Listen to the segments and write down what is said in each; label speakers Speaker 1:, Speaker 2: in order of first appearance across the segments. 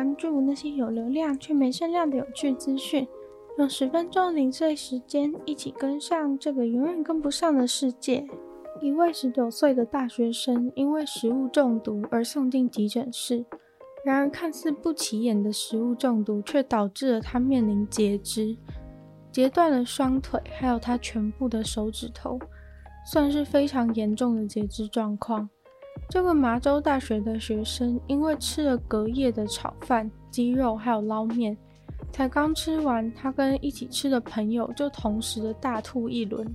Speaker 1: 关注那些有流量却没声量的有趣资讯。用十分钟零碎时间，一起跟上这个永远跟不上的世界。一位十九岁的大学生因为食物中毒而送进急诊室，然而看似不起眼的食物中毒却导致了他面临截肢，截断了双腿，还有他全部的手指头，算是非常严重的截肢状况。这个麻州大学的学生因为吃了隔夜的炒饭、鸡肉还有捞面，才刚吃完，他跟一起吃的朋友就同时的大吐一轮。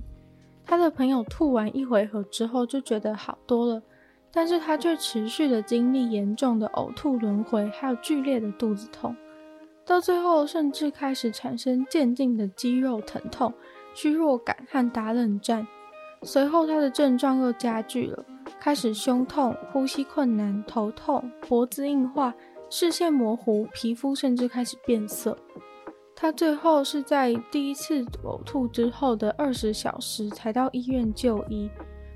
Speaker 1: 他的朋友吐完一回合之后就觉得好多了，但是他却持续的经历严重的呕吐轮回，还有剧烈的肚子痛，到最后甚至开始产生渐进的肌肉疼痛、虚弱感和打冷战。随后他的症状又加剧了，开始胸痛、呼吸困难、头痛、脖子硬化、视线模糊、皮肤甚至开始变色。他最后是在第一次呕吐之后的二十小时才到医院就医。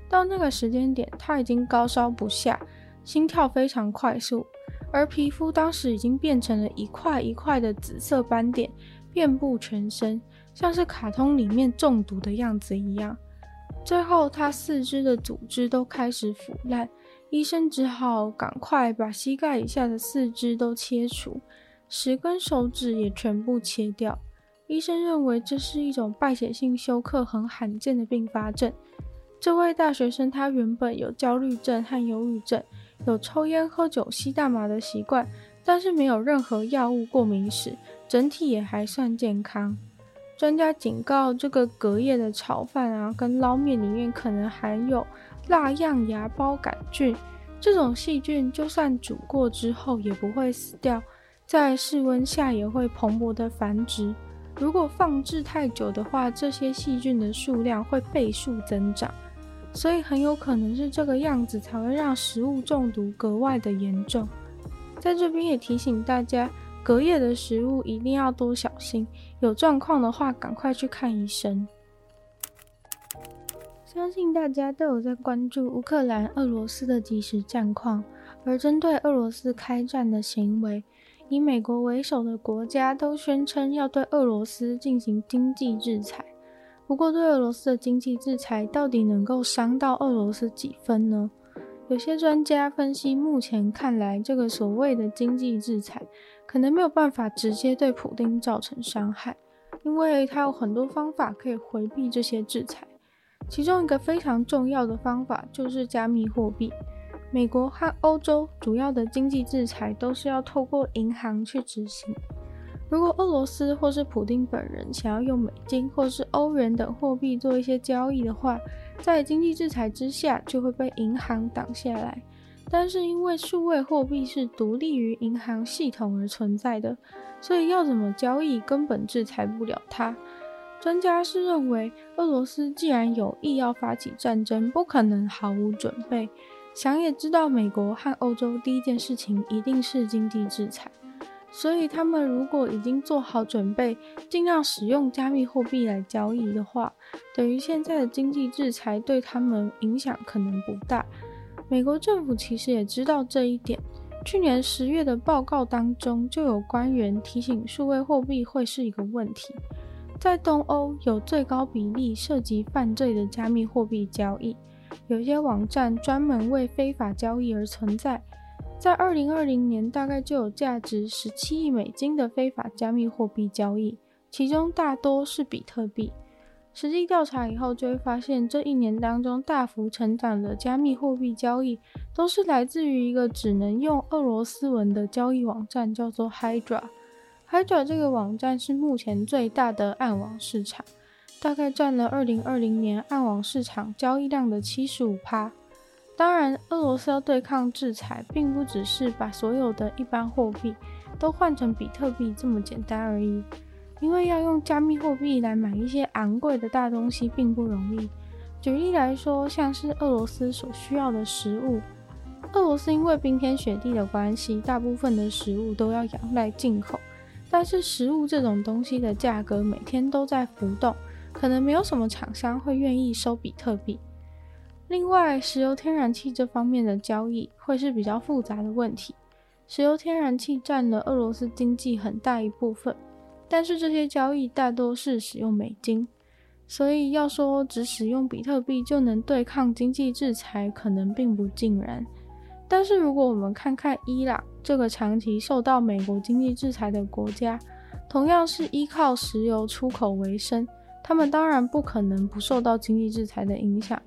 Speaker 1: 到那个时间点，他已经高烧不下，心跳非常快速，而皮肤当时已经变成了一块一块的紫色斑点，遍布全身，像是卡通里面中毒的样子一样。最后，他四肢的组织都开始腐烂，医生只好赶快把膝盖以下的四肢都切除。十根手指也全部切掉。医生认为这是一种败血性休克很罕见的并发症。这位大学生他原本有焦虑症和忧郁症，有抽烟、喝酒、吸大麻的习惯，但是没有任何药物过敏史，整体也还算健康。专家警告，这个隔夜的炒饭啊，跟捞面里面可能含有蜡样芽孢杆菌，这种细菌就算煮过之后也不会死掉。在室温下也会蓬勃的繁殖，如果放置太久的话，这些细菌的数量会倍数增长，所以很有可能是这个样子才会让食物中毒格外的严重。在这边也提醒大家，隔夜的食物一定要多小心，有状况的话赶快去看医生。相信大家都有在关注乌克兰、俄罗斯的即时战况，而针对俄罗斯开战的行为。以美国为首的国家都宣称要对俄罗斯进行经济制裁，不过对俄罗斯的经济制裁到底能够伤到俄罗斯几分呢？有些专家分析，目前看来，这个所谓的经济制裁可能没有办法直接对普丁造成伤害，因为他有很多方法可以回避这些制裁，其中一个非常重要的方法就是加密货币。美国和欧洲主要的经济制裁都是要透过银行去执行。如果俄罗斯或是普丁本人想要用美金或是欧元等货币做一些交易的话，在经济制裁之下就会被银行挡下来。但是因为数位货币是独立于银行系统而存在的，所以要怎么交易根本制裁不了它。专家是认为，俄罗斯既然有意要发起战争，不可能毫无准备。想也知道，美国和欧洲第一件事情一定是经济制裁，所以他们如果已经做好准备，尽量使用加密货币来交易的话，等于现在的经济制裁对他们影响可能不大。美国政府其实也知道这一点，去年十月的报告当中就有官员提醒，数位货币会是一个问题，在东欧有最高比例涉及犯罪的加密货币交易。有些网站专门为非法交易而存在，在二零二零年大概就有价值十七亿美金的非法加密货币交易，其中大多是比特币。实际调查以后就会发现，这一年当中大幅成长的加密货币交易，都是来自于一个只能用俄罗斯文的交易网站，叫做 Hydra。Hydra 这个网站是目前最大的暗网市场。大概占了二零二零年暗网市场交易量的七十五趴。当然，俄罗斯要对抗制裁，并不只是把所有的一般货币都换成比特币这么简单而已。因为要用加密货币来买一些昂贵的大东西，并不容易。举例来说，像是俄罗斯所需要的食物，俄罗斯因为冰天雪地的关系，大部分的食物都要仰赖进口。但是食物这种东西的价格每天都在浮动，可能没有什么厂商会愿意收比特币。另外，石油天然气这方面的交易会是比较复杂的问题。石油天然气占了俄罗斯经济很大一部分，但是这些交易大多是使用美金，所以要说只使用比特币就能对抗经济制裁，可能并不尽然。但是如果我们看看伊朗这个长期受到美国经济制裁的国家，同样是依靠石油出口为生，他们当然不可能不受到经济制裁的影响。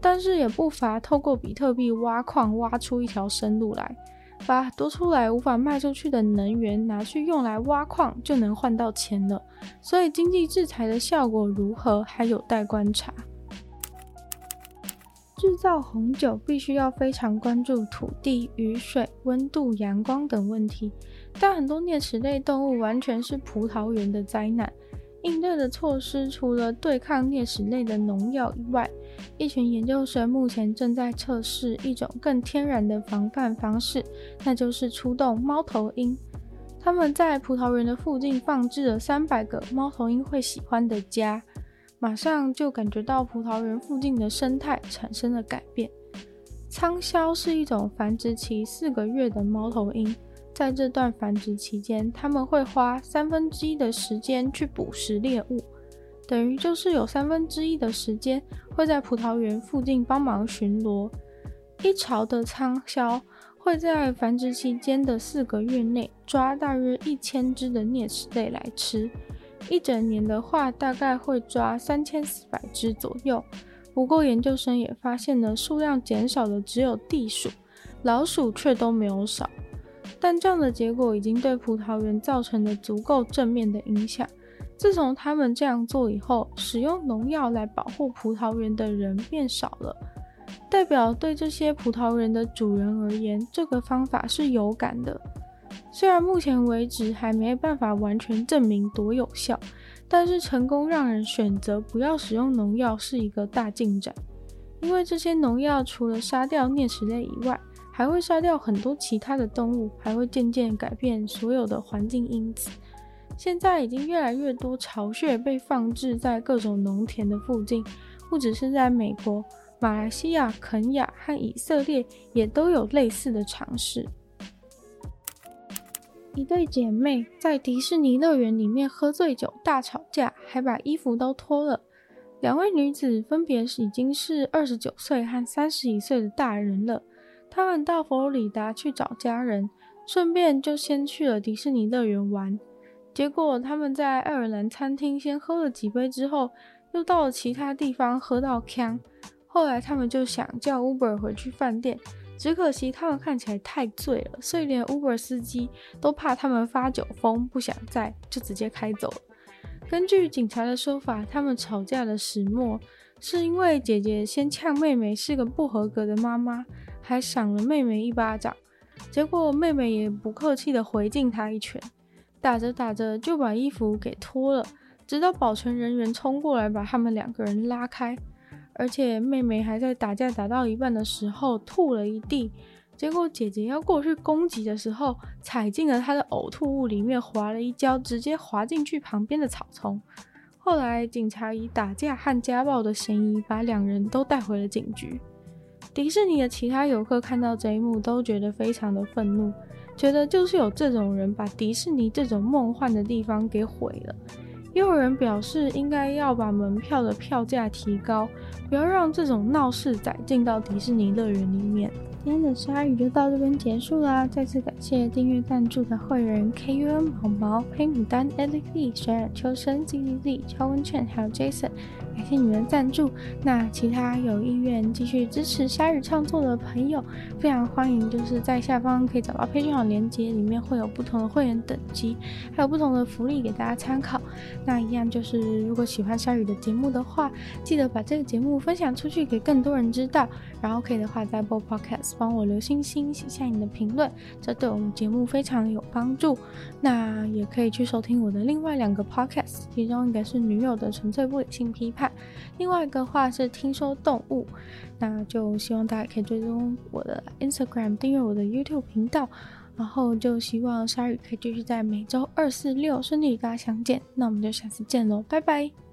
Speaker 1: 但是也不乏透过比特币挖矿，挖出一条生路来，把多出来无法卖出去的能源拿去用来挖矿，就能换到钱了。所以经济制裁的效果如何，还有待观察。制造红酒必须要非常关注土地、雨水、温度、阳光等问题，但很多啮齿类动物完全是葡萄园的灾难。应对的措施除了对抗啮齿类的农药以外，一群研究生目前正在测试一种更天然的防范方式，那就是出动猫头鹰。他们在葡萄园的附近放置了三百个猫头鹰会喜欢的家，马上就感觉到葡萄园附近的生态产生了改变。仓鸮是一种繁殖期四个月的猫头鹰。在这段繁殖期间，他们会花三分之一的时间去捕食猎物，等于就是有三分之一的时间会在葡萄园附近帮忙巡逻。一巢的苍枭会在繁殖期间的四个月内抓大约一千只的啮齿类来吃，一整年的话大概会抓三千四百只左右。不过研究生也发现了数量减少的只有地鼠，老鼠却都没有少。但这样的结果已经对葡萄园造成了足够正面的影响。自从他们这样做以后，使用农药来保护葡萄园的人变少了，代表对这些葡萄园的主人而言，这个方法是有感的。虽然目前为止还没办法完全证明多有效，但是成功让人选择不要使用农药是一个大进展。因为这些农药除了杀掉啮齿类以外，还会杀掉很多其他的动物，还会渐渐改变所有的环境因子。现在已经越来越多巢穴被放置在各种农田的附近，不只是在美国、马来西亚、肯亚和以色列，也都有类似的尝试。一对姐妹在迪士尼乐园里面喝醉酒大吵架，还把衣服都脱了。两位女子分别是已经是二十九岁和三十一岁的大人了。他们到佛罗里达去找家人，顺便就先去了迪士尼乐园玩。结果他们在爱尔兰餐厅先喝了几杯之后，又到了其他地方喝到锵。后来他们就想叫 Uber 回去饭店，只可惜他们看起来太醉了，所以连 Uber 司机都怕他们发酒疯，不想载，就直接开走了。根据警察的说法，他们吵架的始末是因为姐姐先呛妹妹是个不合格的妈妈。还赏了妹妹一巴掌，结果妹妹也不客气的回敬他一拳，打着打着就把衣服给脱了，直到保全人员冲过来把他们两个人拉开，而且妹妹还在打架打到一半的时候吐了一地，结果姐姐要过去攻击的时候踩进了她的呕吐物里面，滑了一跤，直接滑进去旁边的草丛。后来警察以打架和家暴的嫌疑把两人都带回了警局。迪士尼的其他游客看到这一幕都觉得非常的愤怒，觉得就是有这种人把迪士尼这种梦幻的地方给毁了。也有人表示应该要把门票的票价提高，不要让这种闹事仔进到迪士尼乐园里面。今天的鲨鱼就到这边结束啦，再次感谢订阅赞助的会员 K U M 毛毛、黑牡丹、Ellie、水染秋生、Z Z Z、超温劝还有 Jason。感谢你们的赞助。那其他有意愿继续支持鲨鱼创作的朋友，非常欢迎，就是在下方可以找到 Patreon 连结，里面会有不同的会员等级，还有不同的福利给大家参考。那一样就是，如果喜欢鲨鱼的节目的话，记得把这个节目分享出去给更多人知道。然后可以的话，在播 podcast 帮我留星星，写下你的评论，这对我们节目非常有帮助。那也可以去收听我的另外两个 Podcast，其中一个是女友的纯粹不理性批判，另外一个话是听说动物。那就希望大家可以追踪我的 Instagram，订阅我的 YouTube 频道，然后就希望鲨鱼可以继续在每周二、四、六顺利与大家相见。那我们就下次见喽，拜拜。